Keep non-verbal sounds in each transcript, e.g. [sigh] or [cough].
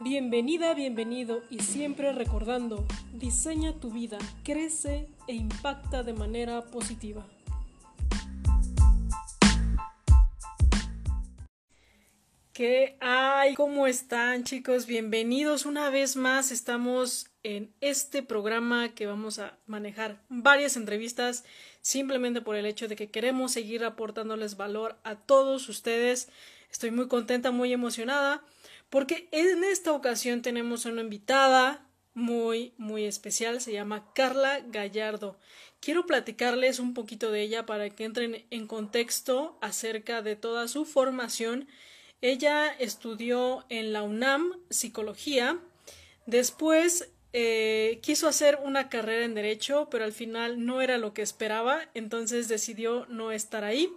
Bienvenida, bienvenido y siempre recordando, diseña tu vida, crece e impacta de manera positiva. ¿Qué hay? ¿Cómo están chicos? Bienvenidos una vez más. Estamos en este programa que vamos a manejar varias entrevistas simplemente por el hecho de que queremos seguir aportándoles valor a todos ustedes. Estoy muy contenta, muy emocionada porque en esta ocasión tenemos una invitada muy, muy especial. Se llama Carla Gallardo. Quiero platicarles un poquito de ella para que entren en contexto acerca de toda su formación ella estudió en la UNAM psicología, después eh, quiso hacer una carrera en derecho, pero al final no era lo que esperaba, entonces decidió no estar ahí.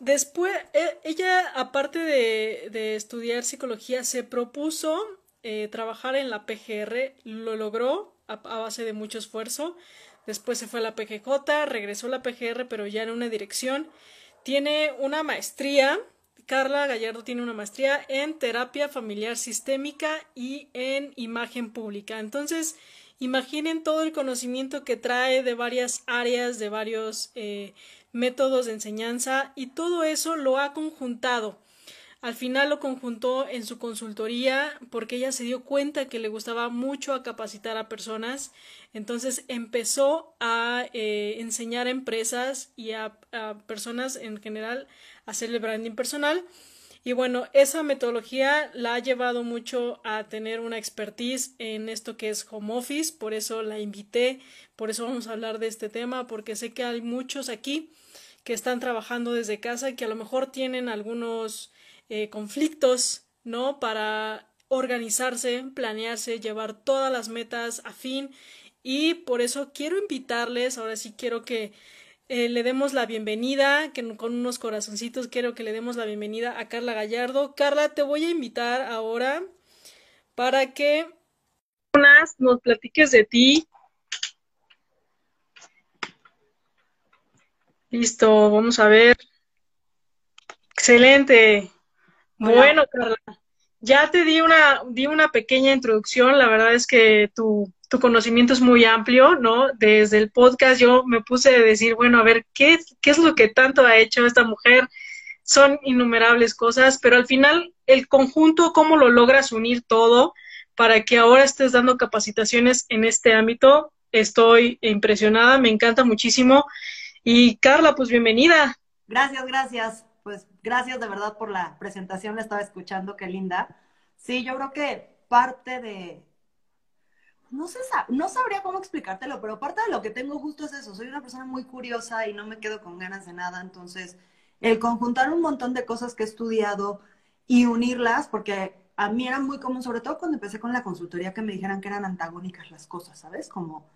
Después, e, ella, aparte de, estudiar psicología, se propuso eh, trabajar en la PGR, lo logró a, a, base de mucho esfuerzo. Después se fue a la PGJ, regresó a la PGR, pero ya en una dirección. Tiene una maestría Carla Gallardo tiene una maestría en terapia familiar sistémica y en imagen pública. Entonces, imaginen todo el conocimiento que trae de varias áreas, de varios eh, métodos de enseñanza y todo eso lo ha conjuntado. Al final lo conjuntó en su consultoría porque ella se dio cuenta que le gustaba mucho a capacitar a personas. Entonces empezó a eh, enseñar a empresas y a, a personas en general hacerle branding personal. Y bueno, esa metodología la ha llevado mucho a tener una expertise en esto que es home office, por eso la invité, por eso vamos a hablar de este tema, porque sé que hay muchos aquí que están trabajando desde casa y que a lo mejor tienen algunos eh, conflictos, ¿no? Para organizarse, planearse, llevar todas las metas a fin y por eso quiero invitarles, ahora sí quiero que eh, le demos la bienvenida, que con unos corazoncitos quiero que le demos la bienvenida a Carla Gallardo. Carla, te voy a invitar ahora para que nos platiques de ti. Listo, vamos a ver. Excelente. Bueno, Carla, ya te di una, di una pequeña introducción. La verdad es que tu tu conocimiento es muy amplio, ¿no? Desde el podcast yo me puse a decir, bueno, a ver, ¿qué, qué es lo que tanto ha hecho esta mujer? Son innumerables cosas, pero al final el conjunto, cómo lo logras unir todo para que ahora estés dando capacitaciones en este ámbito, estoy impresionada, me encanta muchísimo. Y Carla, pues bienvenida. Gracias, gracias. Pues gracias de verdad por la presentación, la estaba escuchando, qué linda. Sí, yo creo que parte de, no, sé, no sabría cómo explicártelo, pero parte de lo que tengo justo es eso. Soy una persona muy curiosa y no me quedo con ganas de nada. Entonces, el conjuntar un montón de cosas que he estudiado y unirlas, porque a mí era muy común, sobre todo cuando empecé con la consultoría, que me dijeran que eran antagónicas las cosas, ¿sabes? Como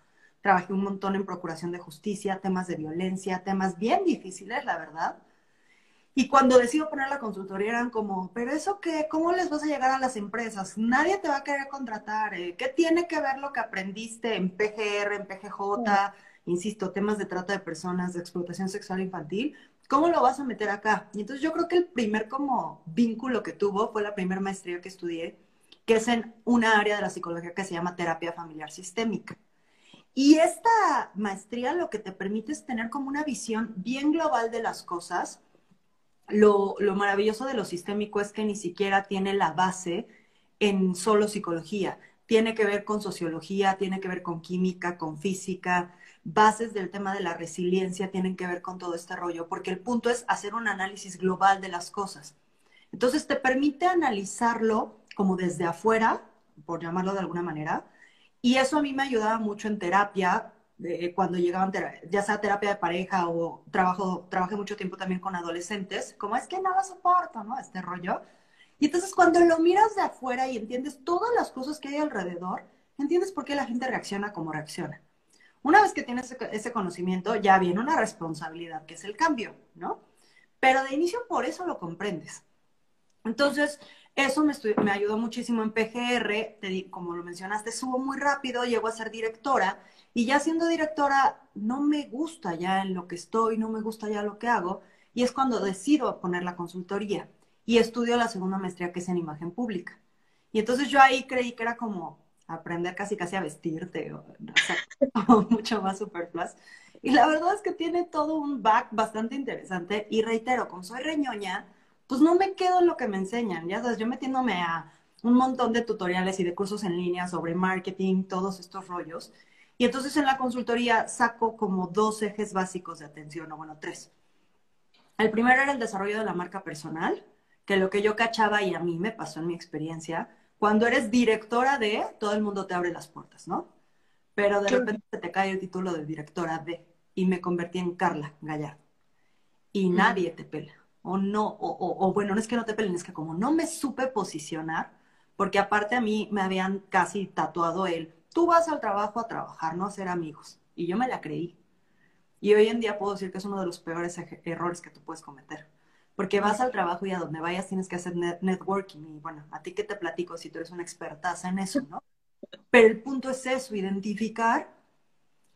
trabajé un montón en procuración de justicia, temas de violencia, temas bien difíciles, la verdad. Y cuando decido poner la consultoría eran como, pero eso qué, ¿cómo les vas a llegar a las empresas? Nadie te va a querer contratar. Eh, ¿Qué tiene que ver lo que aprendiste en PGR, en PGJ? Insisto, temas de trata de personas, de explotación sexual infantil. ¿Cómo lo vas a meter acá? Y entonces yo creo que el primer como vínculo que tuvo fue la primera maestría que estudié, que es en una área de la psicología que se llama terapia familiar sistémica. Y esta maestría lo que te permite es tener como una visión bien global de las cosas lo, maravilloso de lo sistémico es que ni siquiera tiene la base en solo psicología. Tiene que ver con sociología, tiene que ver con química, con física, bases del tema de la resiliencia tienen que ver con todo este rollo, porque el punto es hacer un análisis global de las cosas. Entonces te permite analizarlo como desde afuera, por llamarlo de alguna manera, y eso a mí me ayudaba mucho en terapia, cuando llegaban, ya sea terapia de pareja o trabajo, trabajé mucho tiempo también con adolescentes, como es que no lo soporto, ¿no? Este rollo. Y entonces cuando lo miras de afuera y entiendes todas las cosas que hay alrededor, entiendes por qué la gente reacciona como reacciona. Una vez que tienes ese conocimiento, ya viene una responsabilidad, que es el cambio, ¿no? Pero de inicio por eso lo comprendes. Entonces, eso me, me ayudó muchísimo en PGR, como lo mencionaste, subo muy rápido, llego a ser directora y ya siendo directora, no me gusta ya en lo que estoy, no me gusta ya lo que hago, y es cuando decido poner la consultoría y estudio la segunda maestría que es en imagen pública. Y entonces yo ahí creí que era como aprender casi casi a vestirte, o, [laughs] mucho más superfluas. Y la verdad es que tiene todo un back bastante interesante. Y reitero, como soy reñoña, pues no me quedo en lo que me enseñan. Ya sabes, yo metiéndome a un montón de tutoriales y de cursos en línea sobre marketing, todos estos rollos. Y entonces en la consultoría saco como dos ejes básicos de atención, o bueno, tres. El primero era el desarrollo de la marca personal, que lo que yo cachaba y a mí me pasó en mi experiencia, cuando eres directora de, todo el mundo te abre las puertas, ¿no? Pero de repente te cae el título de directora de y me convertí en Carla Gallardo. Y mm. nadie te pela. O no, o, o, bueno, no es que no te pelen, es que como no me supe posicionar, porque aparte a mí me habían casi tatuado el, tú vas al trabajo a trabajar, no a ser amigos. Y yo me la creí. Y hoy en día puedo decir que es uno de los peores errores que tú puedes cometer. Porque vas al trabajo y a donde vayas tienes que hacer networking. Y bueno, a ti que te platico si tú eres una expertaza en eso, ¿no? Pero el punto es eso, identificar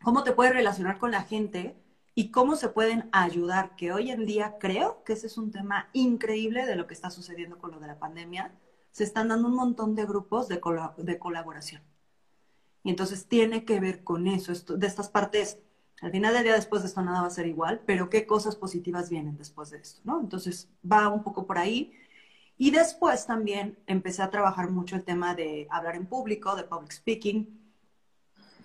cómo te puedes relacionar con la gente y cómo se pueden ayudar, que hoy en día creo que ese es un tema increíble de lo que está sucediendo con lo de la pandemia. Se están dando un montón de grupos de, de colaboración. Y entonces tiene que ver con eso, esto, de estas partes al final del día después de esto nada va a ser igual, pero qué cosas positivas vienen después de esto, ¿no? Entonces va un poco por ahí. Y después también empecé a trabajar mucho el tema de hablar en público, de public speaking,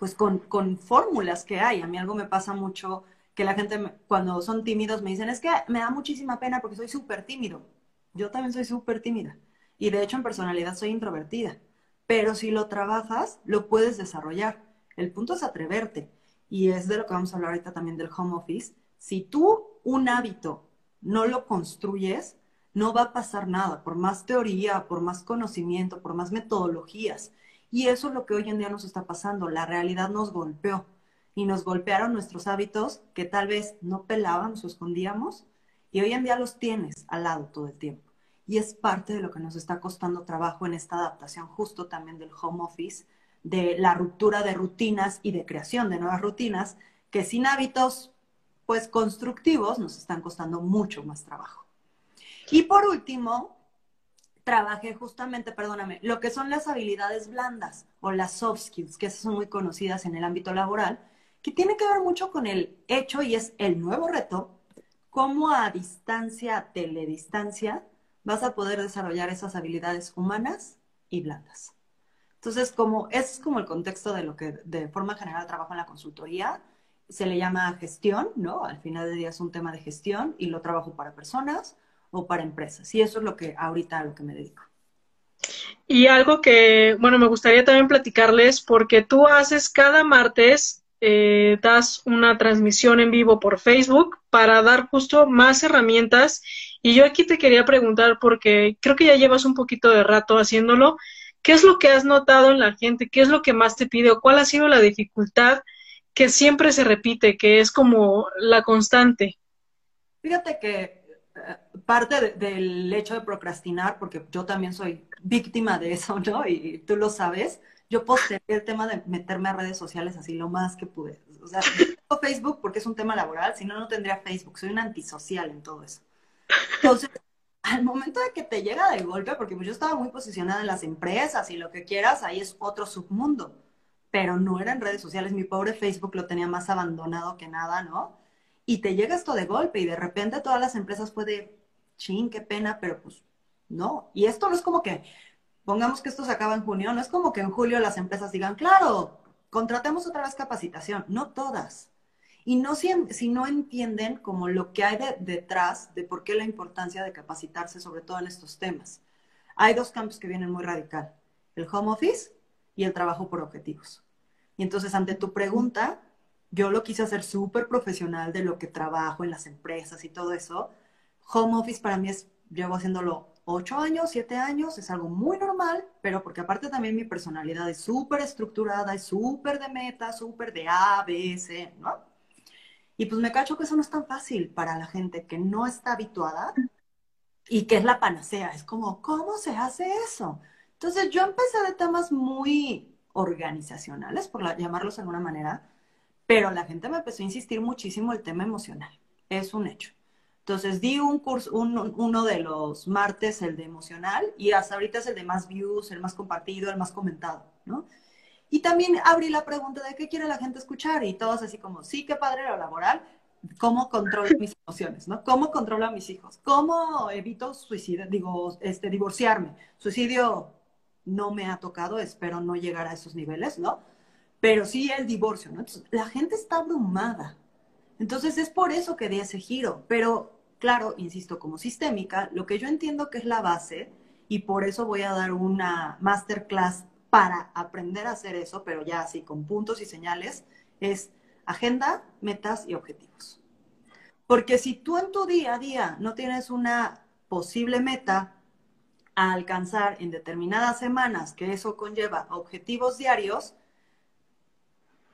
pues con, con fórmulas que hay. A mí algo me pasa mucho que la gente cuando son tímidos me dicen, es que me da muchísima pena porque soy súper tímido. Yo también soy súper tímida. Y de hecho en personalidad soy introvertida. Pero si lo trabajas, lo puedes desarrollar. El punto es atreverte y es de lo que vamos a hablar ahorita también del home office, si tú un hábito no lo construyes, no va a pasar nada, por más teoría, por más conocimiento, por más metodologías. Y eso es lo que hoy en día nos está pasando. La realidad nos golpeó y nos golpearon nuestros hábitos que tal vez no pelábamos o escondíamos y hoy en día los tienes al lado todo el tiempo. Y es parte de lo que nos está costando trabajo en esta adaptación justo también del home office, de la ruptura de rutinas y de creación de nuevas rutinas que sin hábitos pues constructivos nos están costando mucho más trabajo. Y por último, trabajé justamente, perdóname, lo que son las habilidades blandas o las soft skills, que son muy conocidas en el ámbito laboral, que tiene que ver mucho con el hecho y es el nuevo reto, cómo a distancia, teledistancia, vas a poder desarrollar esas habilidades humanas y blandas. Entonces, como es como el contexto de lo que de forma general trabajo en la consultoría, se le llama gestión, ¿no? Al final del día es un tema de gestión y lo trabajo para personas o para empresas. Y eso es lo que ahorita a lo que me dedico. Y algo que, bueno, me gustaría también platicarles, porque tú haces cada martes, eh, das una transmisión en vivo por Facebook para dar justo más herramientas. Y yo aquí te quería preguntar, porque creo que ya llevas un poquito de rato haciéndolo, ¿Qué es lo que has notado en la gente? ¿Qué es lo que más te pide? ¿O cuál ha sido la dificultad que siempre se repite, que es como la constante? Fíjate que eh, parte del hecho de procrastinar, porque yo también soy víctima de eso, ¿no? Y, tú lo sabes, yo postergué el tema de meterme a redes sociales así lo más que pude. O sea, tengo Facebook porque es un tema laboral, si no, no tendría Facebook. Soy un antisocial en todo eso. Entonces, al momento de que te llega de golpe, porque yo estaba muy posicionada en las empresas y lo que quieras, ahí es otro submundo, pero no era en redes sociales, mi pobre Facebook lo tenía más abandonado que nada, ¿no? Y te llega esto de golpe y de repente todas las empresas puede, ching, qué pena, pero pues no. Y esto no es como que, pongamos que esto se acaba en junio, no es como que en julio las empresas digan, claro, contratemos otra vez capacitación, no todas y no si, si, no entienden como lo que hay detrás de por qué la importancia de capacitarse, sobre todo en estos temas. Hay dos campos que vienen muy radical, el home office y el trabajo por objetivos. Y entonces, ante tu pregunta, yo lo quise hacer súper profesional de lo que trabajo en las empresas y todo eso. Home office para mí es, llevo haciéndolo ocho años, siete años, es algo muy normal, pero porque aparte también mi personalidad es súper estructurada, es súper de meta, súper de A, B, C, ¿no? Y pues me cacho que eso no es tan fácil para la gente que no está habituada y que es la panacea. Es como, ¿cómo se hace eso? Entonces yo empecé de temas muy organizacionales, por llamarlos de alguna manera, pero la gente me empezó a insistir muchísimo el tema emocional. Es un hecho. Entonces di un curso, uno de los martes, el de emocional, y hasta ahorita es el de más views, el más compartido, el más comentado, ¿no? Y también abrí la pregunta de qué quiere la gente escuchar, y todos así como, sí, qué padre lo laboral, ¿cómo controlo [laughs] mis emociones, no? ¿Cómo controlo a mis hijos? ¿Cómo evito suicidio, digo, este, divorciarme? Suicidio no me ha tocado, espero no llegar a esos niveles, ¿no? Pero sí el divorcio, ¿no? Entonces, la gente está abrumada. Entonces es por eso que di ese giro, pero claro, insisto, como sistémica, lo que yo entiendo que es la base, y por eso voy a dar una masterclass para aprender a hacer eso, pero ya así con puntos y señales, es agenda, metas y objetivos. Porque si tú en tu día a día no tienes una posible meta a alcanzar en determinadas semanas, que eso conlleva objetivos diarios,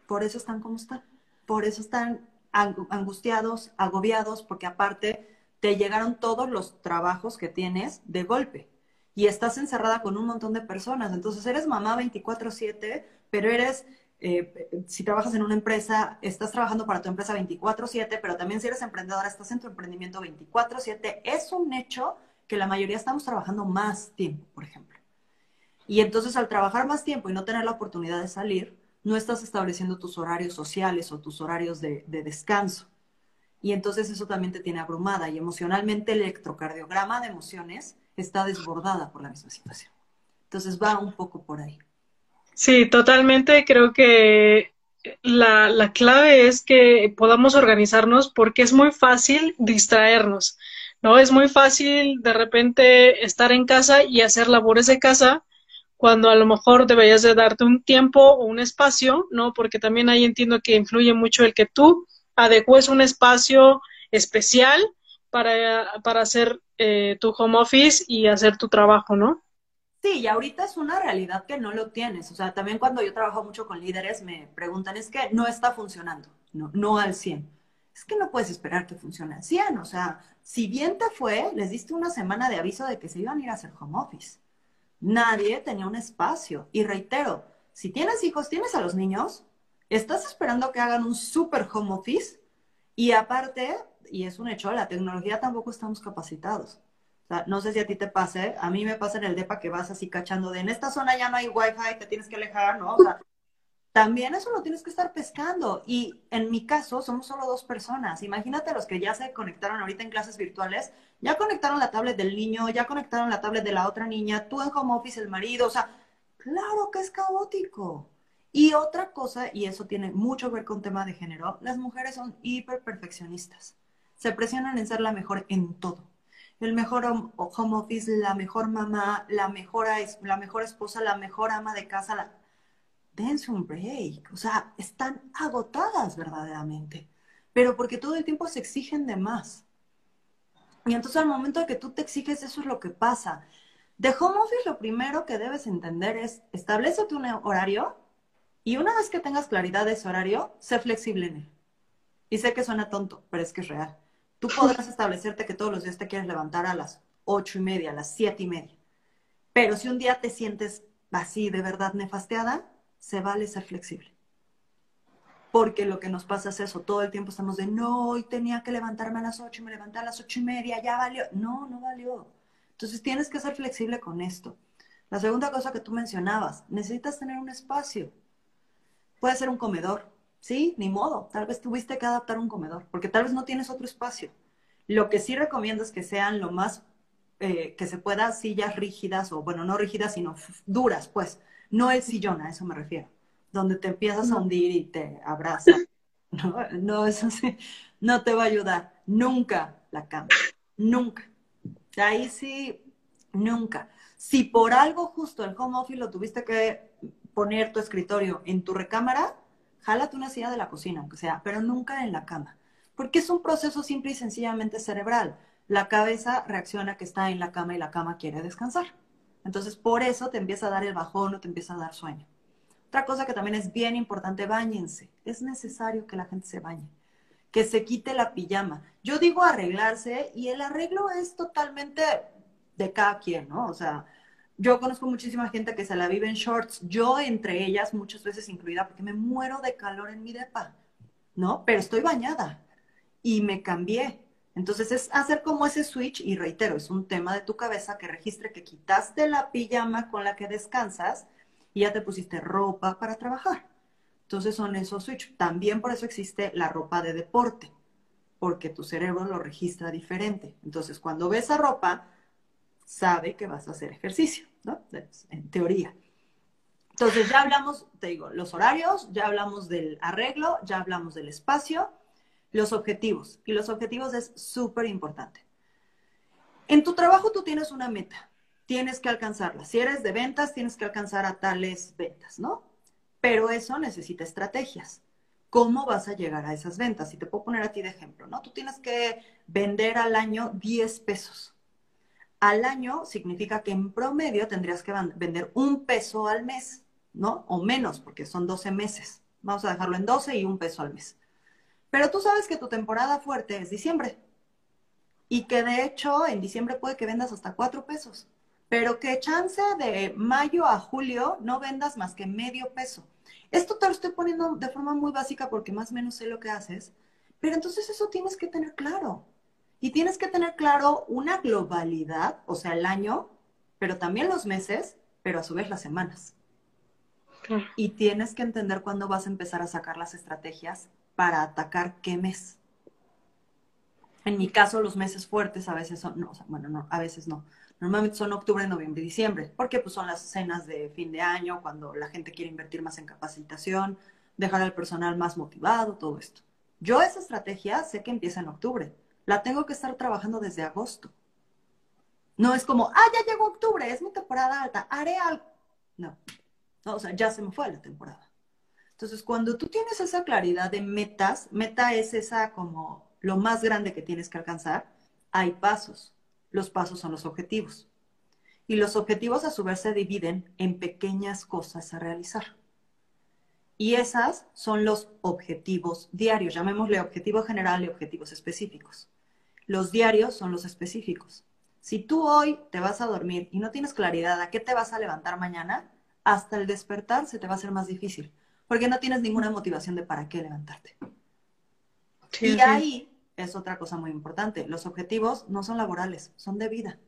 por eso están como están. Por eso están angustiados, agobiados, porque aparte te llegaron todos los trabajos que tienes de golpe y estás encerrada con un montón de personas. Entonces eres mamá 24/7, pero eres, eh, si trabajas en una empresa, estás trabajando para tu empresa 24/7, pero también si eres emprendedora, estás en tu emprendimiento 24/7. Es un hecho que la mayoría estamos trabajando más tiempo, por ejemplo. Y entonces al trabajar más tiempo y no tener la oportunidad de salir, no estás estableciendo tus horarios sociales o tus horarios de descanso. Y entonces eso también te tiene abrumada y emocionalmente el electrocardiograma de emociones está desbordada por la misma situación. Entonces va un poco por ahí. Sí, totalmente. Creo que la, la clave es que podamos organizarnos porque es muy fácil distraernos, ¿no? Es muy fácil de repente estar en casa y hacer labores de casa cuando a lo mejor deberías de darte un tiempo o un espacio, ¿no? Porque también ahí entiendo que influye mucho el que tú adecues un espacio especial para, para hacer eh, tu home office y hacer tu trabajo, ¿no? Sí, y ahorita es una realidad que no lo tienes. O sea, también cuando yo trabajo mucho con líderes me preguntan, es que no está funcionando, no, no al 100. Es que no puedes esperar que funcione al 100. O sea, si bien te fue, les diste una semana de aviso de que se iban a ir a hacer home office. Nadie tenía un espacio. Y reitero, si tienes hijos, tienes a los niños, estás esperando que hagan un super home office y aparte, y es un hecho, la tecnología tampoco estamos capacitados. O sea, no sé si a ti te pase, a mí me pasa en el DEPA que vas así cachando de en esta zona ya no hay wifi, te tienes que alejar, ¿no? O sea, también eso lo tienes que estar pescando. Y en mi caso, somos solo dos personas. Imagínate los que ya se conectaron ahorita en clases virtuales, ya conectaron la tablet del niño, ya conectaron la tablet de la otra niña, tú en home office, el marido, o sea, claro que es caótico. Y otra cosa, y eso tiene mucho que ver con tema de género, las mujeres son hiper perfeccionistas. Se presionan en ser la mejor en todo. El mejor home office, la mejor mamá, la mejor, la mejor esposa, la mejor ama de casa. La... Dense un break. O sea, están agotadas verdaderamente. Pero porque todo el tiempo se exigen de más. Y entonces al momento de que tú te exiges, eso es lo que pasa. De home office lo primero que debes entender es, establece un horario y una vez que tengas claridad de ese horario, sé flexible en él. Y sé que suena tonto, pero es que es real. Tú [laughs] podrás establecerte que todos los días te quieres levantar a las ocho y media, a las siete y media. Pero si un día te sientes así de verdad nefasteada, se vale ser flexible. Porque lo que nos pasa es eso, todo el tiempo estamos de, no, hoy tenía que levantarme a las ocho y me levanté a las ocho y media, ya valió. No, no valió. Entonces tienes que ser flexible con esto. La segunda cosa que tú mencionabas, necesitas tener un espacio. Puede ser un comedor, ¿sí? Ni modo. Tal vez tuviste que adaptar un comedor, porque tal vez no tienes otro espacio. Lo que sí recomiendo es que sean lo más eh, que se pueda sillas rígidas, o bueno, no rígidas, sino duras, pues. No el sillón, a eso me refiero. Donde te empiezas a hundir y te abraza. [laughs] No, no, eso sí, no te va a ayudar. Nunca la cama. Nunca. Ahí sí, nunca. Si por algo justo el home office lo tuviste que poner tu escritorio en tu recámara, jálate una silla de la cocina, aunque sea, pero nunca en la cama. Porque es un proceso simple y sencillamente cerebral. La cabeza reacciona que está en la cama y la cama quiere descansar. Entonces, por eso te empieza a dar el bajón o te empieza a dar sueño. Otra cosa que también es bien importante, bañense. Es necesario que la gente se bañe, que se quite la pijama. Yo digo arreglarse y el arreglo es totalmente de cada quien, ¿no? O sea, yo conozco muchísima gente que se la vive en shorts, yo entre ellas muchas veces incluida, porque me muero de calor en mi depa, ¿no? Pero estoy bañada y me cambié. Entonces es hacer como ese switch y reitero, es un tema de tu cabeza que registre que quitaste la pijama con la que descansas y ya te pusiste ropa para trabajar. Entonces son esos switch. También por eso existe la ropa de deporte, porque tu cerebro lo registra diferente. Entonces cuando ves esa ropa, sabe que vas a hacer ejercicio, ¿no? En teoría. Entonces ya hablamos, te digo, los horarios, ya hablamos del arreglo, ya hablamos del espacio los objetivos. Y los objetivos es súper importante. En tu trabajo tú tienes una meta, tienes que alcanzarla. Si eres de ventas, tienes que alcanzar a tales ventas, ¿no? Pero eso necesita estrategias. ¿Cómo vas a llegar a esas ventas? Y te puedo poner a ti de ejemplo, ¿no? Tú tienes que vender al año 10 pesos. Al año significa que en promedio tendrías que vender un peso al mes, ¿no? O menos, porque son 12 meses. Vamos a dejarlo en 12 y un peso al mes. Pero tú sabes que tu temporada fuerte es diciembre. Y que de hecho en diciembre puede que vendas hasta cuatro pesos. Pero que chance de mayo a julio no vendas más que medio peso. Esto te lo estoy poniendo de forma muy básica porque más o menos sé lo que haces. Pero entonces eso tienes que tener claro. Y tienes que tener claro una globalidad, o sea, el año, pero también los meses, pero a su vez las semanas. Y tienes que entender cuándo vas a empezar a sacar las estrategias para atacar qué mes. En mi caso, los meses fuertes a veces son, no, bueno, no, a veces no. Normalmente son octubre, noviembre y diciembre, porque pues son las cenas de fin de año, cuando la gente quiere invertir más en capacitación, dejar al personal más motivado, todo esto. Yo esa estrategia sé que empieza en octubre. La tengo que estar trabajando desde agosto. No es como, ah, ya llegó octubre, es mi temporada alta, haré algo. No. no o sea, ya se me fue la temporada. Entonces, cuando tú tienes esa claridad de metas, meta es esa como lo más grande que tienes que alcanzar, hay pasos. Los pasos son los objetivos. Y los objetivos a su vez se dividen en pequeñas cosas a realizar. Y esas son los objetivos diarios, llamémosle objetivo general y objetivos específicos. Los diarios son los específicos. Si tú hoy te vas a dormir y no tienes claridad a qué te vas a levantar mañana, hasta el despertar se te va a hacer más difícil porque no tienes ninguna motivación de para qué levantarte. y ahí es otra cosa muy importante. Los objetivos no son laborales, son de vida.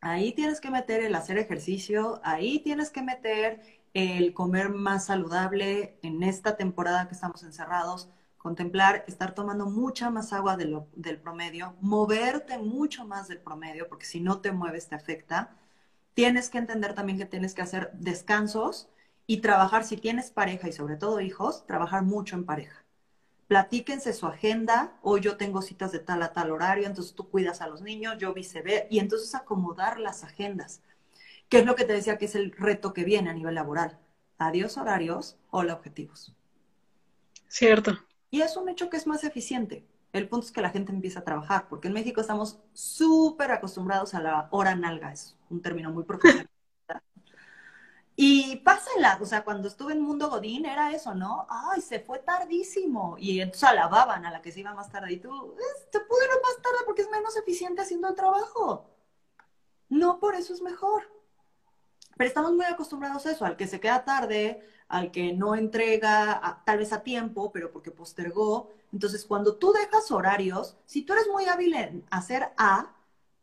Ahí tienes que meter el hacer ejercicio, ahí tienes que meter el comer más saludable en esta temporada que estamos encerrados, contemplar, estar tomando mucha más agua del promedio, moverte mucho más del promedio, porque si no te mueves te afecta. Tienes que entender también que tienes que hacer descansos y trabajar, si tienes pareja y sobre todo hijos, trabajar mucho en pareja. Platíquense su agenda, o yo tengo citas de tal a tal horario, entonces tú cuidas a los niños, yo viceversa, y entonces acomodar las agendas, que es lo que te decía que es el reto que viene a nivel laboral. Adiós horarios, hola objetivos. Cierto. Y es un hecho que es más eficiente. El punto es que la gente empieza a trabajar, porque en México estamos súper acostumbrados a la hora nalga, es un término muy profesional. Y pásenla, o sea, cuando estuve en Mundo Godín era eso, ¿no? Ay, se fue tardísimo. Y entonces alababan a la que se iba más tarde. Y tú, te pude ir más tarde porque es menos eficiente haciendo el trabajo. No, por eso es mejor. Pero estamos muy acostumbrados a eso, al que se queda tarde, al que no entrega tal vez a tiempo, pero porque postergó. Entonces, cuando tú dejas horarios, si tú eres muy hábil en hacer A,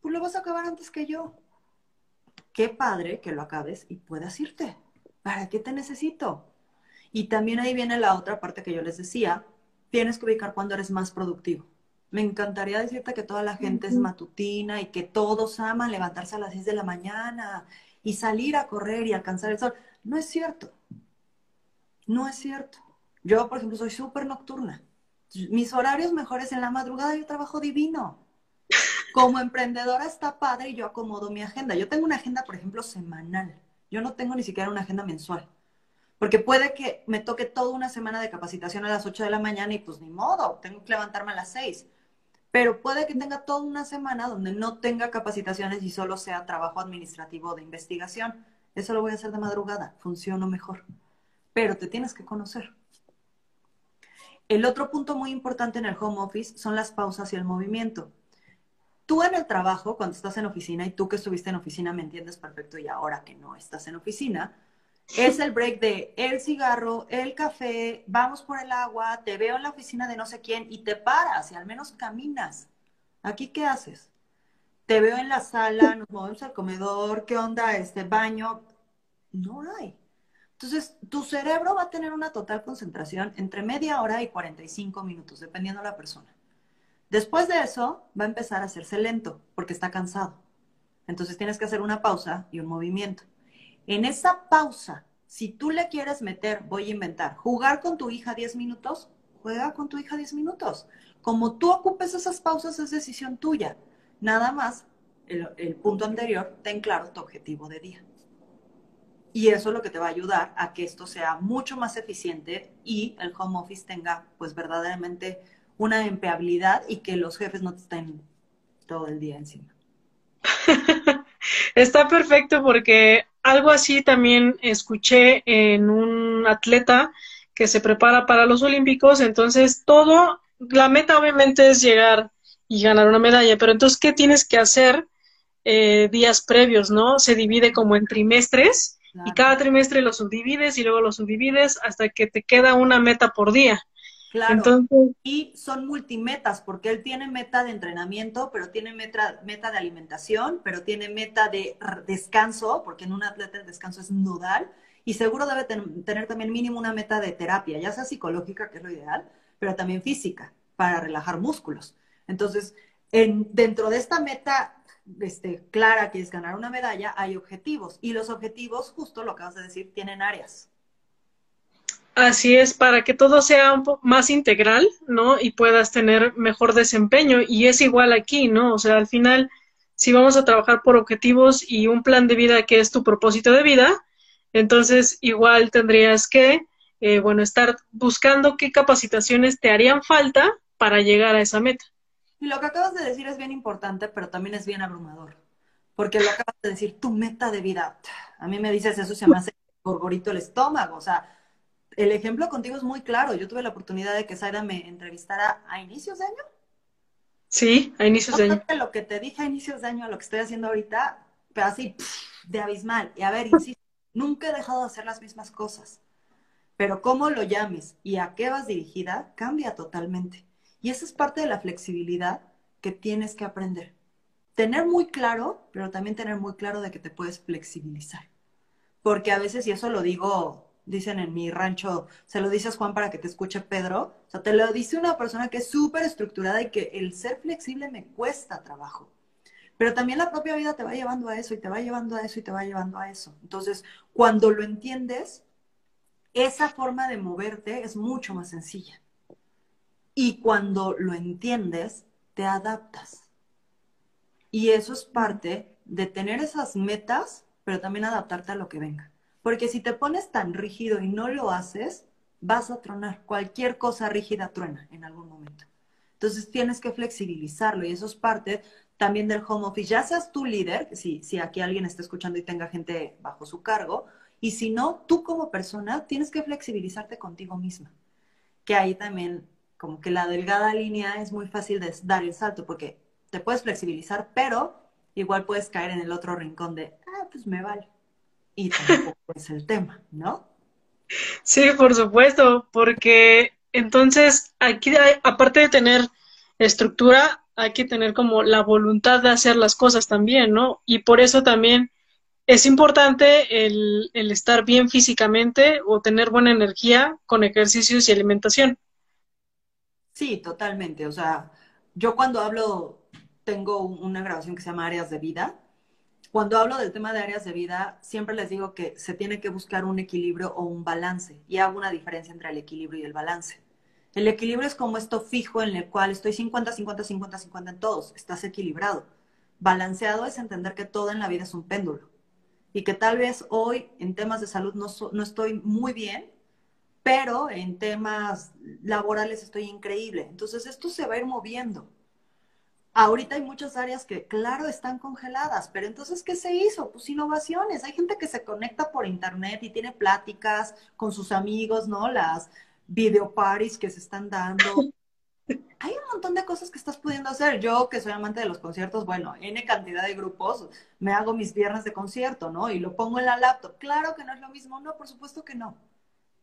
pues lo vas a acabar antes que yo qué padre que lo acabes y puedas irte. ¿Para qué te necesito? Y también ahí viene la otra parte que yo les decía, tienes que ubicar cuando eres más productivo. Me encantaría decirte que toda la gente es matutina y que todos aman levantarse a las 10 de la mañana y salir a correr y alcanzar el sol. No es cierto. No es cierto. Yo, por ejemplo, soy súper nocturna. Mis horarios mejores en la madrugada, yo trabajo divino. Como emprendedora está padre y yo acomodo mi agenda. Yo tengo una agenda, por ejemplo, semanal. Yo no tengo ni siquiera una agenda mensual. Porque puede que me toque toda una semana de capacitación a las 8 de la mañana y pues ni modo, tengo que levantarme a las 6. Pero puede que tenga toda una semana donde no tenga capacitaciones y solo sea trabajo administrativo de investigación. Eso lo voy a hacer de madrugada, funciona mejor. Pero te tienes que conocer. El otro punto muy importante en el home office son las pausas y el movimiento tú en el trabajo, cuando estás en oficina, y tú que estuviste en oficina me entiendes perfecto y ahora que no estás en oficina, Es el break de el cigarro, el café, vamos por el agua, te veo en la oficina de no sé quién y te paras y al menos caminas. ¿Aquí qué haces? Te veo en la sala, nos movemos al comedor, ¿qué onda? Este baño. No hay. Entonces, tu cerebro va a tener una total concentración entre media hora y 45 minutos, dependiendo de la persona. Después de eso, va a empezar a hacerse lento porque está cansado. Entonces, tienes que hacer una pausa y un movimiento. En esa pausa, si tú le quieres meter, voy a inventar, jugar con tu hija 10 minutos, juega con tu hija 10 minutos. Como tú ocupes esas pausas es decisión tuya. Nada más, el, el, punto anterior, ten claro tu objetivo de día. Y eso es lo que te va a ayudar a que esto sea mucho más eficiente y el home office tenga pues verdaderamente una empleabilidad y que los jefes no te estén todo el día encima. [laughs] Está perfecto porque algo así también escuché en un atleta que se prepara para los Olímpicos, entonces todo, la meta obviamente es llegar y ganar una medalla, pero entonces, ¿qué tienes que hacer eh, días previos, no? Se divide como en trimestres y cada trimestre lo subdivides y luego lo subdivides hasta que te queda una meta por día. Claro. y son multimetas, porque él tiene meta de entrenamiento, pero tiene meta, meta de alimentación, pero tiene meta de descanso, porque en un atleta el descanso es nodal, y seguro debe tener también mínimo una meta de terapia, ya sea psicológica, que es lo ideal, pero también física, para relajar músculos. Entonces, en, dentro de esta meta este, clara que es ganar una medalla, hay objetivos, y los objetivos, justo lo acabas de decir, tienen áreas. Así es, para que todo sea más integral, ¿no? Y puedas tener mejor desempeño. Y es igual aquí, ¿no? O sea, al final, si vamos a trabajar por objetivos y un plan de vida que es tu propósito de vida, entonces igual tendrías que, eh, bueno, estar buscando qué capacitaciones te harían falta para llegar a esa meta. Y lo que acabas de decir es bien importante, pero también es bien abrumador. Porque lo acabas de decir, tu meta de vida. A mí me dices eso, se me hace gorgorito el estómago. O sea, el ejemplo contigo es muy claro. Yo tuve la oportunidad de que Zaira me entrevistara a inicios de año. Sí, a inicios de año. Lo que te dije a inicios de año, lo que estoy haciendo ahorita, pero así, de abismal. Y a ver, insisto, nunca he dejado de hacer las mismas cosas. Pero cómo lo llames y a qué vas dirigida, cambia totalmente. Y esa es parte de la flexibilidad que tienes que aprender. Tener muy claro, pero también tener muy claro de que te puedes flexibilizar. Porque a veces, y eso lo digo dicen en mi rancho, se lo dices Juan para que te escuche Pedro, o sea, te lo dice una persona que es súper estructurada y que el ser flexible me cuesta trabajo. Pero también la propia vida te va llevando a eso y te va llevando a eso y te va llevando a eso. Entonces, cuando lo entiendes, esa forma de moverte es mucho más sencilla. Y cuando lo entiendes, te adaptas. Y eso es parte de tener esas metas, pero también adaptarte a lo que venga. Porque si te pones tan rígido y no lo haces, vas a tronar. Cualquier cosa rígida truena en algún momento. Entonces tienes que flexibilizarlo y eso es parte también del home office. Ya seas tu líder, si, si aquí alguien está escuchando y tenga gente bajo su cargo, y si no, tú como persona tienes que flexibilizarte contigo misma. Que ahí también, como que la delgada línea es muy fácil de dar el salto, porque te puedes flexibilizar, pero igual puedes caer en el otro rincón de, ah, pues me vale y tampoco es el tema, ¿no? Sí, por supuesto, porque entonces aquí, aparte de tener estructura, hay que tener como la voluntad de hacer las cosas también, ¿no? Y por eso también es importante el, el estar bien físicamente o tener buena energía con ejercicios y alimentación. Sí, totalmente. O sea, yo cuando hablo, tengo una grabación que se llama Áreas de Vida, cuando hablo del tema de áreas de vida, siempre les digo que se tiene que buscar un equilibrio o un balance y hago una diferencia entre el equilibrio y el balance. El equilibrio es como esto fijo en el cual estoy 50, 50, 50, 50 en todos, estás equilibrado. Balanceado es entender que todo en la vida es un péndulo y que tal vez hoy en temas de salud no, no estoy muy bien, pero en temas laborales estoy increíble. Entonces esto se va a ir moviendo. Ahorita hay muchas áreas que, claro, están congeladas, pero entonces, ¿qué se hizo? Pues innovaciones. Hay gente que se conecta por internet y tiene pláticas con sus amigos, ¿no? Las video parties que se están dando. [laughs] hay un montón de cosas que estás pudiendo hacer. Yo, que soy amante de los conciertos, bueno, N cantidad de grupos, me hago mis viernes de concierto, ¿no? Y lo pongo en la laptop. Claro que no es lo mismo, no, por supuesto que no.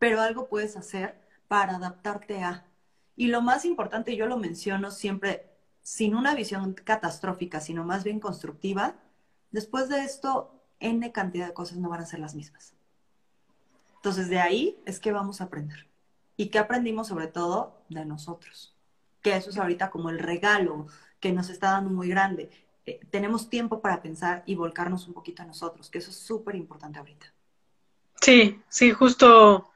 Pero algo puedes hacer para adaptarte a. Y lo más importante, yo lo menciono siempre, sin una visión catastrófica, sino más bien constructiva, después de esto, N cantidad de cosas no van a ser las mismas. Entonces, de ahí es que vamos a aprender. ¿Y qué aprendimos sobre todo de nosotros? Que eso es ahorita como el regalo que nos está dando muy grande. Eh, tenemos tiempo para pensar y volcarnos un poquito a nosotros, que eso es súper importante ahorita. Sí, sí, justo,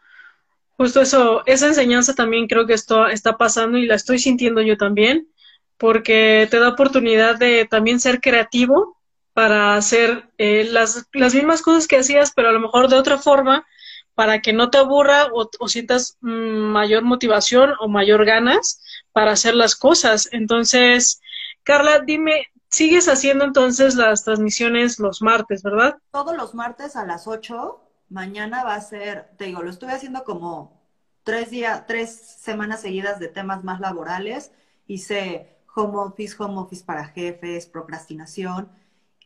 justo eso, esa enseñanza también creo que esto está pasando y la estoy sintiendo yo también, porque te da oportunidad de también ser creativo para hacer eh, las, las mismas cosas que hacías, pero a lo mejor de otra forma, para que no te aburra o, sientas mm, mayor motivación o mayor ganas para hacer las cosas. Entonces, Carla, dime, sigues haciendo entonces las transmisiones los martes, ¿verdad? Todos los martes a las 8. Mañana va a ser, te digo, lo estuve haciendo como tres días, tres semanas seguidas de temas más laborales. Hice home office, home office para jefes, procrastinación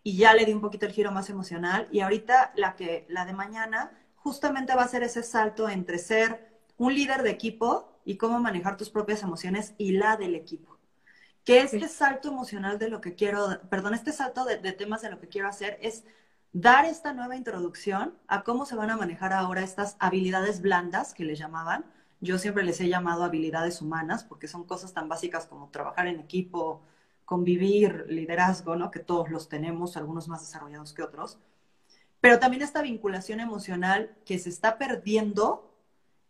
y ya le di un poquito el giro más emocional. Y ahorita la que, la de mañana justamente va a ser ese salto entre ser un líder de equipo y cómo manejar tus propias emociones y la del equipo. Que este salto emocional de lo que quiero, perdón, este salto de, temas de lo que quiero hacer es dar esta nueva introducción a cómo se van a manejar ahora estas habilidades blandas que les llamaban. Yo siempre les he llamado habilidades humanas porque son cosas tan básicas como trabajar en equipo, convivir, liderazgo, ¿no? Que todos los tenemos, algunos más desarrollados que otros pero también esta vinculación emocional que se está perdiendo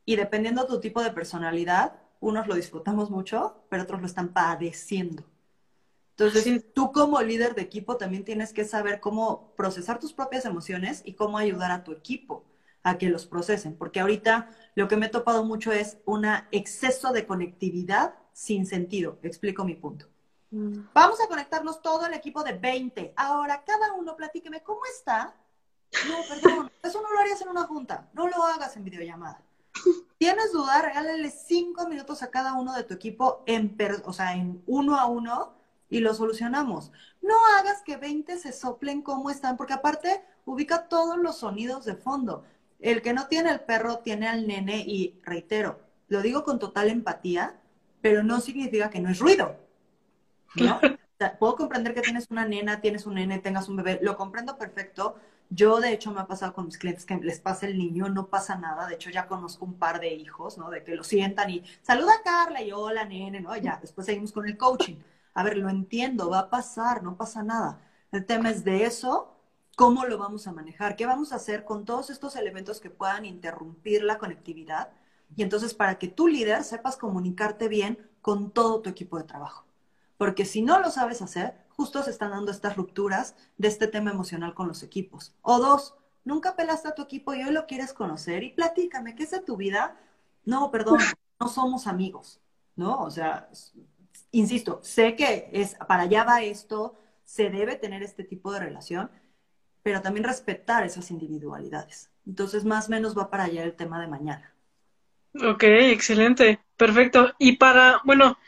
y dependiendo de tu tipo de personalidad, unos lo disfrutamos mucho, pero otros lo están padeciendo. Entonces, tú como líder de equipo también tienes que saber cómo procesar tus propias emociones y cómo ayudar a tu equipo a que los procesen, porque ahorita lo que me he topado mucho es un exceso de conectividad sin sentido. Explico mi punto. Mm. Vamos a conectarnos todo el equipo de 20. Ahora, cada uno platíqueme cómo está no, perdón, [laughs] eso no lo harías en una junta, no lo hagas en videollamada. ¿Tienes duda? Regálale cinco minutos a cada uno de tu equipo en, o sea, en uno a uno y lo solucionamos. No hagas que 20 se soplen como están, porque aparte ubica todos los sonidos de fondo. El que no tiene el perro tiene al nene y reitero, lo digo con total empatía, pero no significa que no es ruido. ¿no? puedo comprender que tienes una nena, tienes un nene, tengas un bebé, lo comprendo perfecto, yo, de hecho, me ha pasado con mis clientes que les pasa el niño, no pasa nada. De hecho, ya conozco un par de hijos, ¿no? De que lo sientan y saluda a Carla y hola, nene, ¿no? Ya, después seguimos con el coaching. A ver, lo entiendo, va a pasar, no pasa nada. El tema es de eso, ¿cómo lo vamos a manejar? ¿Qué vamos a hacer con todos estos elementos que puedan interrumpir la conectividad? Y entonces, para que tú, líder, sepas comunicarte bien con todo tu equipo de trabajo. Porque si no lo sabes hacer, justo se están dando estas rupturas de este tema emocional con los equipos. O dos, nunca pelaste a tu equipo y hoy lo quieres conocer y platícame, ¿qué es de tu vida? No, perdón, [laughs] no somos amigos, ¿no? O sea, insisto, sé que es para allá va esto, se debe tener este tipo de relación, pero también respetar esas individualidades. Entonces, más o menos va para allá el tema de mañana. Ok, excelente, perfecto. Y para, bueno,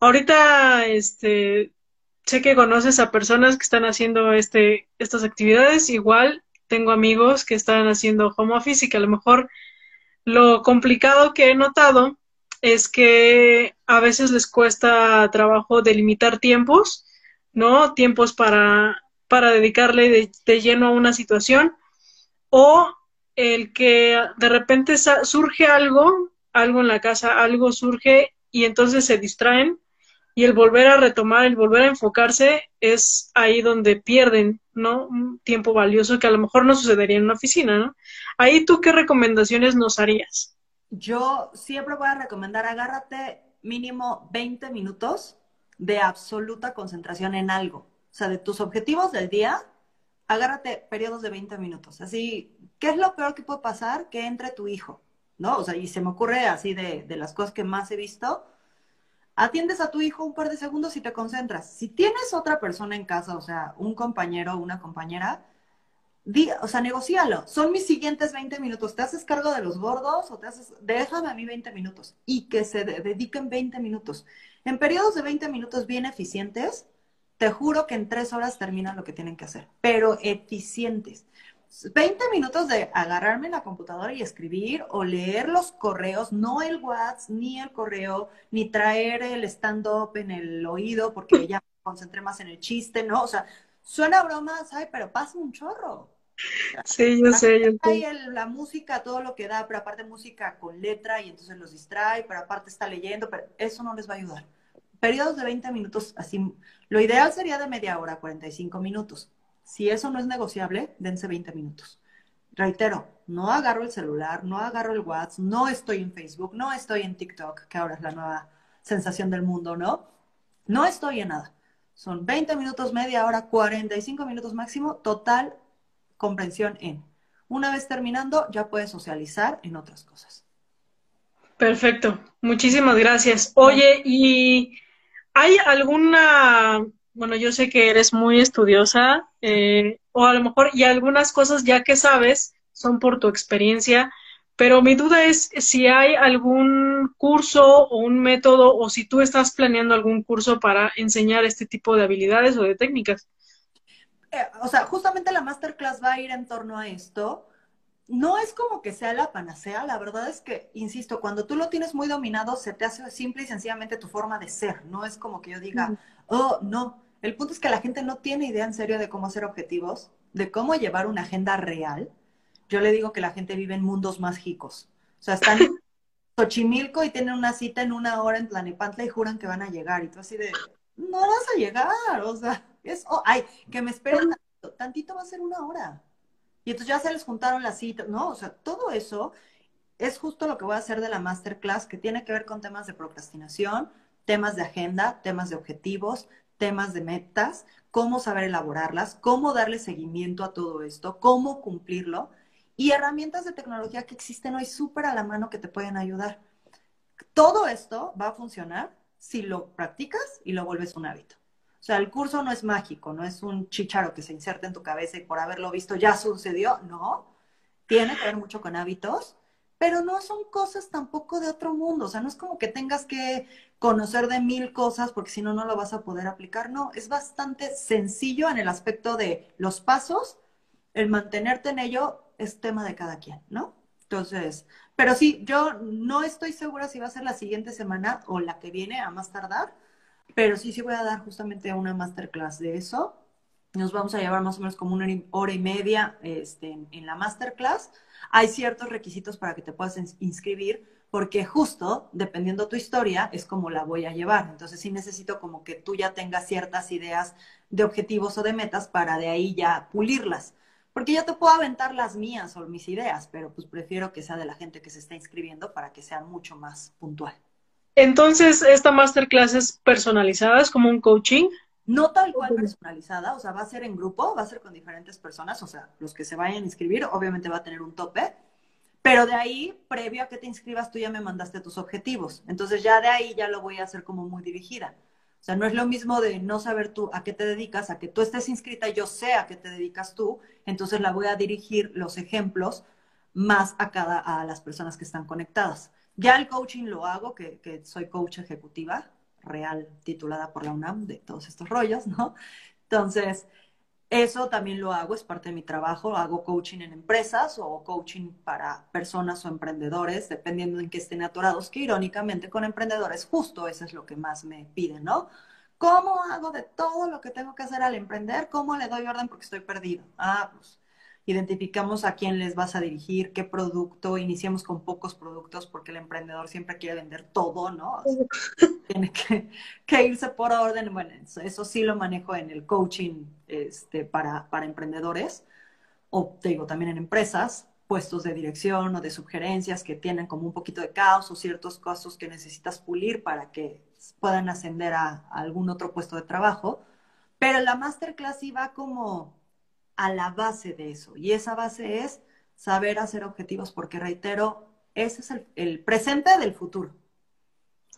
ahorita, este, sé que conoces a personas que están haciendo este, estas actividades. Igual tengo amigos que están haciendo home office a lo mejor lo complicado que he notado es que a veces les cuesta trabajo delimitar tiempos, ¿no? Tiempos para, para dedicarle de, de lleno a una situación o el que de repente surge algo, algo en la casa, algo surge y entonces se distraen y el volver a retomar, el volver a enfocarse, es ahí donde pierden, ¿no? Un tiempo valioso que a lo mejor no sucedería en una oficina, ¿no? Ahí tú qué recomendaciones nos harías? Yo siempre voy a recomendar, agárrate mínimo 20 minutos de absoluta concentración en algo. O sea, de tus objetivos del día, agárrate periodos de 20 minutos. Así, ¿qué es lo peor que puede pasar? Que entre tu hijo, ¿no? O sea, y se me ocurre así de, de las cosas que más he visto, atiendes a tu hijo un par de segundos y te concentras. Si tienes otra persona en casa, o sea, un compañero o una compañera, o sea, negocialo. Son mis siguientes 20 minutos. ¿Te haces cargo de los gordos o te haces, déjame a mí 20 minutos? Y que se dediquen 20 minutos. En periodos de 20 minutos bien eficientes, te juro que en tres horas terminan lo que tienen que hacer, pero eficientes. 20 minutos de agarrarme la computadora y escribir o leer los correos, no el WhatsApp, ni el correo, ni traer el stand-up en el oído porque ya me concentré más en el chiste, ¿no? O sea, suena broma, ¿sabes? Pero pasa un chorro. Sí, yo sé, yo sé. La música, todo lo que da, pero aparte música con letra y entonces los distrae, pero aparte está leyendo, pero eso no les va a ayudar. Periodos de 20 minutos, así, lo ideal sería de media hora, 45 minutos. Si eso no es negociable, dense 20 minutos. Reitero, no agarro el celular, no agarro el WhatsApp, no estoy en Facebook, no estoy en TikTok, que ahora es la nueva sensación del mundo, ¿no? No estoy en nada. Son 20 minutos, media hora, 45 minutos máximo, total comprensión en. Una vez terminando, ya puedes socializar en otras cosas. Perfecto, muchísimas gracias. Oye, ¿y hay alguna, bueno, yo sé que eres muy estudiosa, eh, o a lo mejor, y algunas cosas ya que sabes son por tu experiencia, pero mi duda es si hay algún curso o un método, o si tú estás planeando algún curso para enseñar este tipo de habilidades o de técnicas. Eh, o sea, justamente la masterclass va a ir en torno a esto. No es como que sea la panacea, la verdad es que, insisto, cuando tú lo tienes muy dominado, se te hace simple y sencillamente tu forma de ser. No es como que yo diga, oh, no. El punto es que la gente no tiene idea en serio de cómo hacer objetivos, de cómo llevar una agenda real. Yo le digo que la gente vive en mundos mágicos. O sea, están en [laughs] Xochimilco y tienen una cita en una hora en Tlanepantla y juran que van a llegar. Y tú así de, no vas a llegar, o sea es, oh, ay, que me esperen tantito, tantito va a ser una hora. Y entonces ya se les juntaron las citas, ¿no? O sea, todo eso es justo lo que voy a hacer de la masterclass, que tiene que ver con temas de procrastinación, temas de agenda, temas de objetivos, temas de metas, cómo saber elaborarlas, cómo darle seguimiento a todo esto, cómo cumplirlo y herramientas de tecnología que existen hoy súper a la mano que te pueden ayudar. Todo esto va a funcionar si lo practicas y lo vuelves un hábito. O sea, el curso no es mágico, no es un chicharo que se inserta en tu cabeza y por haberlo visto ya sucedió, no. Tiene que ver mucho con hábitos, pero no son cosas tampoco de otro mundo. O sea, no es como que tengas que conocer de mil cosas porque si no, no lo vas a poder aplicar. No, es bastante sencillo en el aspecto de los pasos. El mantenerte en ello es tema de cada quien, ¿no? Entonces, pero sí, yo no estoy segura si va a ser la siguiente semana o la que viene a más tardar pero sí, sí voy a dar justamente una masterclass de eso. Nos vamos a llevar más o menos como una hora y media este, en, la masterclass. Hay ciertos requisitos para que te puedas inscribir, porque justo, dependiendo tu historia, es como la voy a llevar. Entonces sí necesito como que tú ya tengas ciertas ideas de objetivos o de metas para de ahí ya pulirlas. Porque yo te puedo aventar las mías o mis ideas, pero pues prefiero que sea de la gente que se está inscribiendo para que sea mucho más puntual. Entonces, esta masterclass es personalizada, es como un coaching. No tal cual personalizada, o sea, va a ser en grupo, va a ser con diferentes personas, o sea, los que se vayan a inscribir, obviamente va a tener un tope, pero de ahí, previo a que te inscribas, tú ya me mandaste tus objetivos. Entonces ya de ahí ya lo voy a hacer como muy dirigida. O sea, no es lo mismo de no saber tú a qué te dedicas, a que tú estés inscrita yo sé a qué te dedicas tú, entonces la voy a dirigir los ejemplos más a cada a las personas que están conectadas. Ya el coaching lo hago, que, soy coach ejecutiva, real, titulada por la UNAM, de todos estos rollos, ¿no? Entonces, eso también lo hago, es parte de mi trabajo. Hago coaching en empresas o coaching para personas o emprendedores, dependiendo en qué estén atorados, que irónicamente con emprendedores justo eso es lo que más me piden, ¿no? ¿Cómo hago de todo lo que tengo que hacer al emprender? ¿Cómo le doy orden porque estoy perdido? Ah, pues identificamos a quién les vas a dirigir, qué producto, iniciamos con pocos productos porque el emprendedor siempre quiere vender todo, ¿no? [laughs] tiene que, irse por orden. Bueno, eso, sí lo manejo en el coaching este, para, para emprendedores o te digo también en empresas, puestos de dirección o de sugerencias que tienen como un poquito de caos o ciertos casos que necesitas pulir para que puedan ascender a, a algún otro puesto de trabajo. Pero la masterclass iba como a la base de eso. Y esa base es saber hacer objetivos, porque reitero, ese es el, presente del futuro.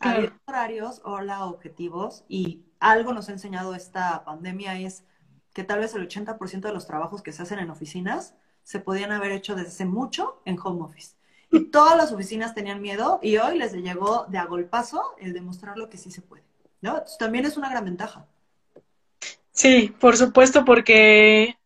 Hay horarios, hola, objetivos, y algo nos ha enseñado esta pandemia es que tal vez el 80% de los trabajos que se hacen en oficinas se podían haber hecho desde mucho en home office. Y todas las oficinas tenían miedo y hoy les llegó de agolpazo el demostrar lo que sí se puede. ¿no? también es una gran ventaja. Sí, por supuesto, porque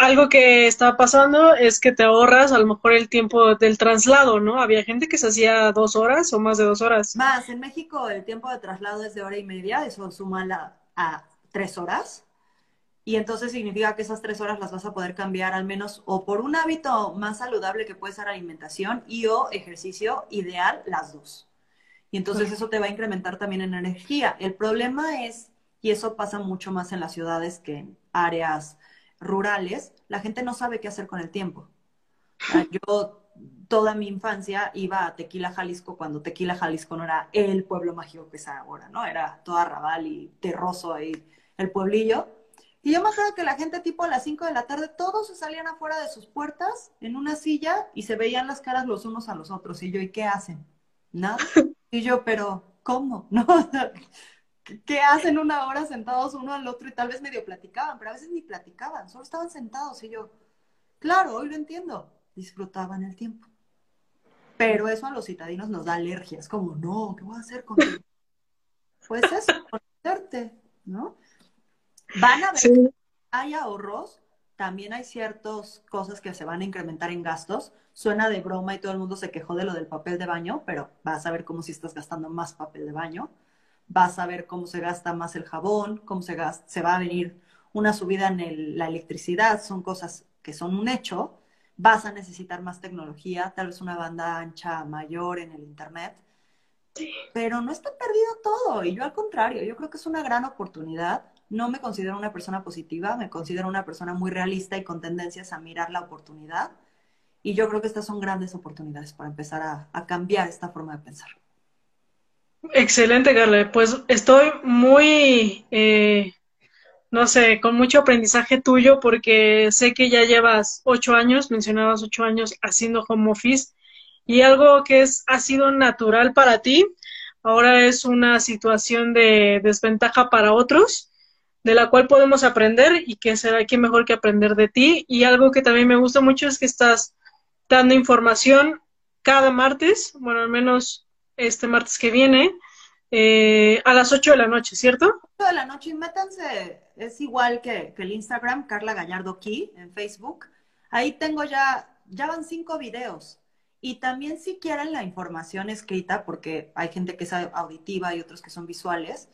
algo que está pasando es que te ahorras a lo mejor el tiempo del traslado, ¿no? Había gente que se hacía dos horas o más de dos horas. Más, en México el tiempo de traslado es de hora y media, eso suma a tres horas. Y entonces significa que esas tres horas las vas a poder cambiar al menos o por un hábito más saludable que puede ser alimentación y o ejercicio ideal, las dos. Y entonces eso te va a incrementar también en energía. El problema es, y eso pasa mucho más en las ciudades que en áreas rurales, la gente no sabe qué hacer con el tiempo. Yo toda mi infancia iba a Tequila, Jalisco, cuando Tequila, Jalisco no era el pueblo mágico que es ahora, ¿no? Era toda Raval y Terroso ahí, el pueblillo. Y yo me acuerdo que la gente tipo a las 5 de la tarde, todos se salían afuera de sus puertas en una silla y se veían las caras los unos a los otros. Y yo, ¿y qué hacen? Nada. Y yo, pero, ¿cómo? [laughs] ¿No? ¿Qué hacen una hora sentados uno al otro y tal vez medio platicaban? Pero a veces ni platicaban, solo estaban sentados. Y yo, claro, hoy lo entiendo. Disfrutaban el tiempo. Pero eso a los citadinos nos da alergia. Es como, no, ¿qué voy a hacer contigo? Pues eso, conocerte, ¿no? Van a ver, hay ahorros, también hay ciertas cosas que se van a incrementar en gastos. Suena de broma y todo el mundo se quejó de lo del papel de baño, pero vas a ver cómo si estás gastando más papel de baño. Vas a ver cómo se gasta más el jabón, cómo se, gasta, se va a venir una subida en la electricidad. Son cosas que son un hecho. Vas a necesitar más tecnología, tal vez una banda ancha mayor en el Internet. Pero no está perdido todo. Y yo al contrario, yo creo que es una gran oportunidad no me considero una persona positiva, me considero una persona muy realista y con tendencias a mirar la oportunidad. Y yo creo que estas son grandes oportunidades para empezar a, cambiar esta forma de pensar. Excelente, Carla. Pues estoy muy, eh, no sé, con mucho aprendizaje tuyo porque sé que ya llevas ocho años, mencionabas ocho años haciendo home office y algo que es, ha sido natural para ti, ahora es una situación de desventaja para otros de la cual podemos aprender y que será que mejor que aprender de ti. Y algo que también me gusta mucho es que estás dando información cada martes, bueno, al menos este martes que viene, eh, a las 8 de la noche, ¿cierto? 8 de la noche y métanse, es igual que, el Instagram, Carla Gallardo Key, en Facebook. Ahí tengo ya, ya van cinco videos. Y también si quieren la información escrita, porque hay gente que es auditiva y otros que son visuales,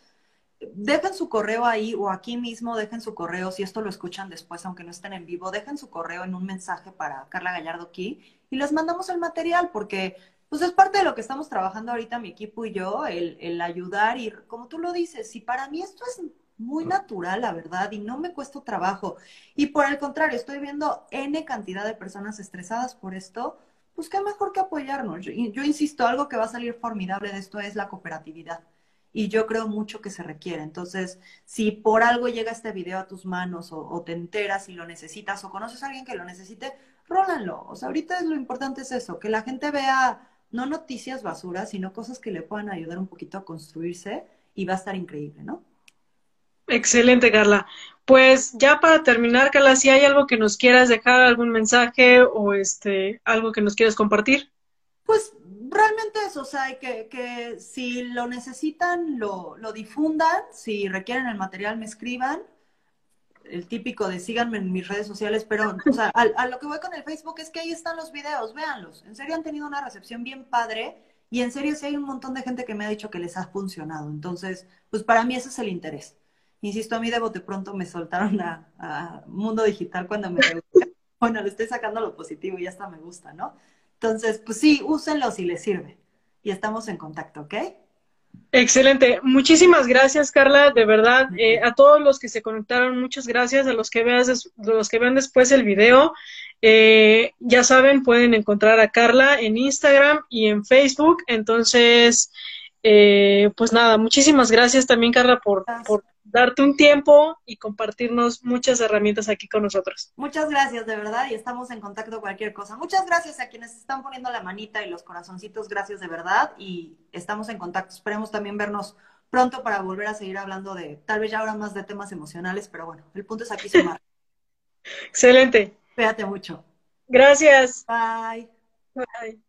dejen su correo ahí o aquí mismo dejen su correo, si esto lo escuchan después, aunque no estén en vivo, dejen su correo en un mensaje para Carla Gallardo aquí y les mandamos el material porque pues es parte de lo que estamos trabajando ahorita mi equipo y yo, el, el ayudar y como tú lo dices, si para mí esto es muy natural, la verdad, y no me cuesta trabajo. Y por el contrario, estoy viendo N cantidad de personas estresadas por esto, pues qué mejor que apoyarnos. Yo, yo insisto, algo que va a salir formidable de esto es la cooperatividad y yo creo mucho que se requiere. Entonces, si por algo llega este video a tus manos o, te enteras y lo necesitas o conoces a alguien que lo necesite, rólanlo. O sea, ahorita lo importante es eso, que la gente vea no noticias basuras, sino cosas que le puedan ayudar un poquito a construirse y va a estar increíble, ¿no? Excelente, Carla. Pues ya para terminar, Carla, si hay algo que nos quieras dejar, algún mensaje o este algo que nos quieras compartir. Pues realmente eso, o sea, que, que si lo necesitan, lo, lo, difundan, si requieren el material, me escriban. El típico de síganme en mis redes sociales, pero, o sea, a, lo que voy con el Facebook es que ahí están los videos, véanlos. En serio han tenido una recepción bien padre y en serio sí hay un montón de gente que me ha dicho que les ha funcionado. Entonces, pues para mí ese es el interés. Insisto, a mí de bote pronto me soltaron a, a Mundo Digital cuando me... [laughs] bueno, le estoy sacando lo positivo y hasta me gusta, ¿no? Entonces, pues sí, úsenlo si les sirve. Y estamos en contacto, ¿ok? Excelente. Muchísimas gracias, Carla. De verdad, eh, a todos los que se conectaron, muchas gracias. A los que, veas, los que vean después el video, eh, ya saben, pueden encontrar a Carla en Instagram y en Facebook. Entonces, eh, pues nada, muchísimas gracias también, Carla, por, por darte un tiempo y compartirnos muchas herramientas aquí con nosotros. Muchas gracias, de verdad, y estamos en contacto cualquier cosa. Muchas gracias a quienes están poniendo la manita y los corazoncitos, gracias de verdad, y estamos en contacto. Esperemos también vernos pronto para volver a seguir hablando de, tal vez ya ahora más de temas emocionales, pero bueno, el punto es aquí sumar. [laughs] Excelente. Cuídate mucho. Gracias. Bye. Bye.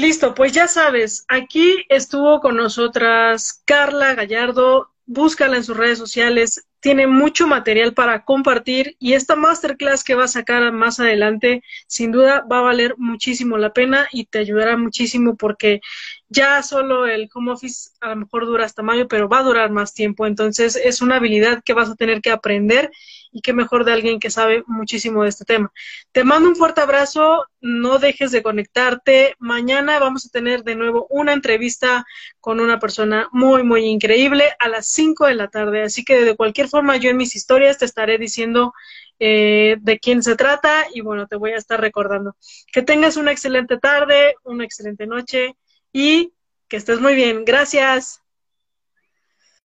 Listo, pues ya sabes, aquí estuvo con nosotras Carla Gallardo, búscala en sus redes sociales, tiene mucho material para compartir y esta masterclass que va a sacar más adelante, sin duda va a valer muchísimo la pena y te ayudará muchísimo porque ya solo el home office a lo mejor dura hasta mayo, pero va a durar más tiempo, entonces es una habilidad que vas a tener que aprender y qué mejor de alguien que sabe muchísimo de este tema. Te mando un fuerte abrazo, no dejes de conectarte. Mañana vamos a tener de nuevo una entrevista con una persona muy, muy increíble a las 5 de la tarde. Así que de cualquier forma yo en mis historias te estaré diciendo eh, de quién se trata y bueno, te voy a estar recordando. Que tengas una excelente tarde, una excelente noche y que estés muy bien. Gracias.